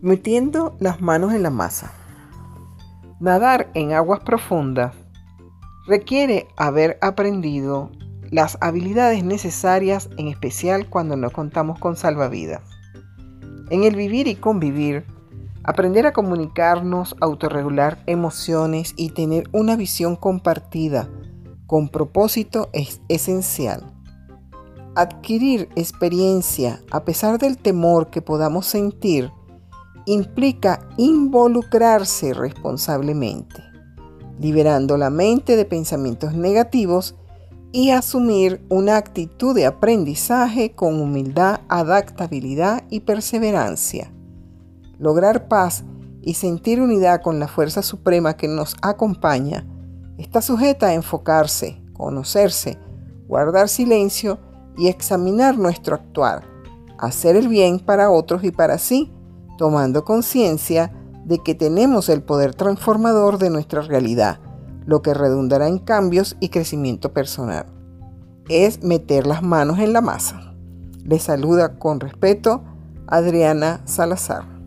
Metiendo las manos en la masa. Nadar en aguas profundas requiere haber aprendido las habilidades necesarias, en especial cuando no contamos con salvavidas. En el vivir y convivir, aprender a comunicarnos, autorregular emociones y tener una visión compartida con propósito es esencial. Adquirir experiencia a pesar del temor que podamos sentir implica involucrarse responsablemente, liberando la mente de pensamientos negativos y asumir una actitud de aprendizaje con humildad, adaptabilidad y perseverancia. Lograr paz y sentir unidad con la fuerza suprema que nos acompaña está sujeta a enfocarse, conocerse, guardar silencio y examinar nuestro actuar, hacer el bien para otros y para sí, tomando conciencia de que tenemos el poder transformador de nuestra realidad, lo que redundará en cambios y crecimiento personal. Es meter las manos en la masa. Le saluda con respeto Adriana Salazar.